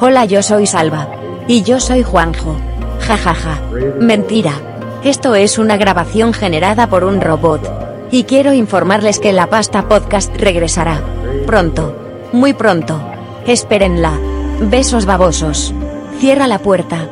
Hola, yo soy Salva. Y yo soy Juanjo. Jajaja. Mentira. Esto es una grabación generada por un robot. Y quiero informarles que la pasta podcast regresará. Pronto. Muy pronto. Espérenla. Besos babosos. Cierra la puerta.